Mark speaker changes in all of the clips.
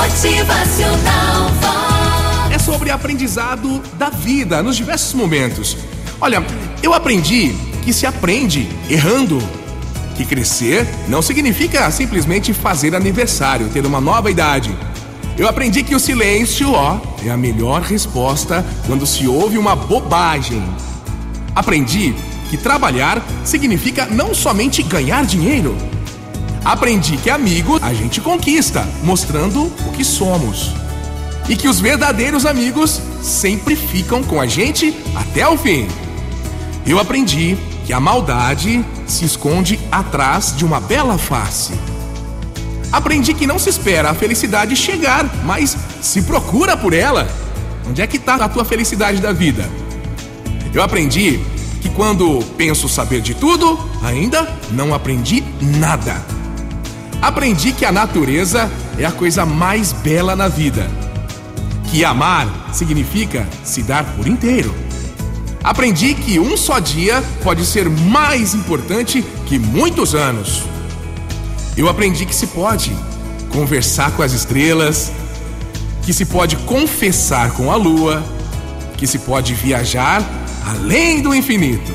Speaker 1: Motivacional Vox.
Speaker 2: É sobre aprendizado da vida nos diversos momentos. Olha, eu aprendi que se aprende errando. Que crescer não significa simplesmente fazer aniversário, ter uma nova idade. Eu aprendi que o silêncio, ó, é a melhor resposta quando se ouve uma bobagem. Aprendi que trabalhar significa não somente ganhar dinheiro. Aprendi que amigo a gente conquista, mostrando o que somos. E que os verdadeiros amigos sempre ficam com a gente até o fim. Eu aprendi que a maldade se esconde atrás de uma bela face. Aprendi que não se espera a felicidade chegar, mas se procura por ela. Onde é que está a tua felicidade da vida? Eu aprendi que quando penso saber de tudo, ainda não aprendi nada. Aprendi que a natureza é a coisa mais bela na vida. Que amar significa se dar por inteiro. Aprendi que um só dia pode ser mais importante que muitos anos. Eu aprendi que se pode conversar com as estrelas, que se pode confessar com a lua, que se pode viajar além do infinito.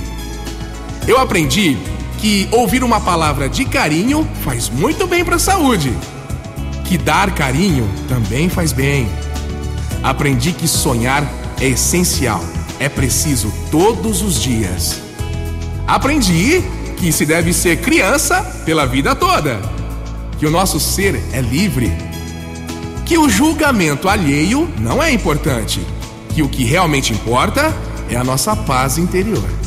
Speaker 2: Eu aprendi que ouvir uma palavra de carinho faz muito bem para a saúde, que dar carinho também faz bem. Aprendi que sonhar é essencial, é preciso todos os dias. Aprendi que se deve ser criança pela vida toda, que o nosso ser é livre, que o julgamento alheio não é importante, que o que realmente importa é a nossa paz interior.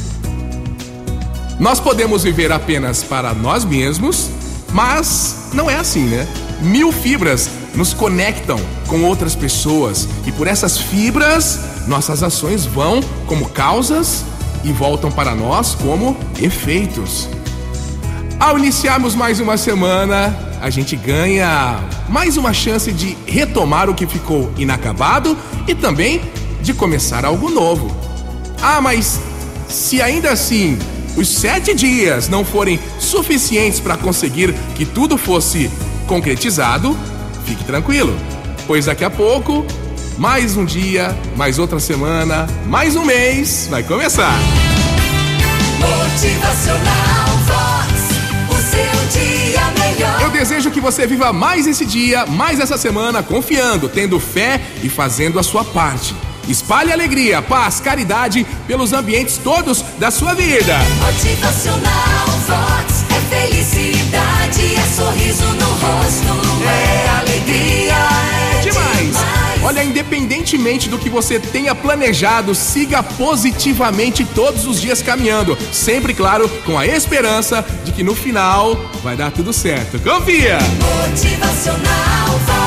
Speaker 2: Nós podemos viver apenas para nós mesmos, mas não é assim, né? Mil fibras nos conectam com outras pessoas e por essas fibras nossas ações vão como causas e voltam para nós como efeitos. Ao iniciarmos mais uma semana, a gente ganha mais uma chance de retomar o que ficou inacabado e também de começar algo novo. Ah, mas se ainda assim os sete dias não forem suficientes para conseguir que tudo fosse concretizado, fique tranquilo, pois daqui a pouco, mais um dia, mais outra semana, mais um mês vai começar.
Speaker 1: Motivacional Vox. O seu dia melhor.
Speaker 2: Eu desejo que você viva mais esse dia, mais essa semana, confiando, tendo fé e fazendo a sua parte. Espalhe alegria, paz, caridade pelos ambientes todos da sua vida.
Speaker 1: Motivacional Vox. É felicidade, é sorriso no rosto. É alegria, é
Speaker 2: Demais!
Speaker 1: demais.
Speaker 2: Olha, independentemente do que você tenha planejado, siga positivamente todos os dias caminhando. Sempre, claro, com a esperança de que no final vai dar tudo certo. Confia!
Speaker 1: Motivacional Vox.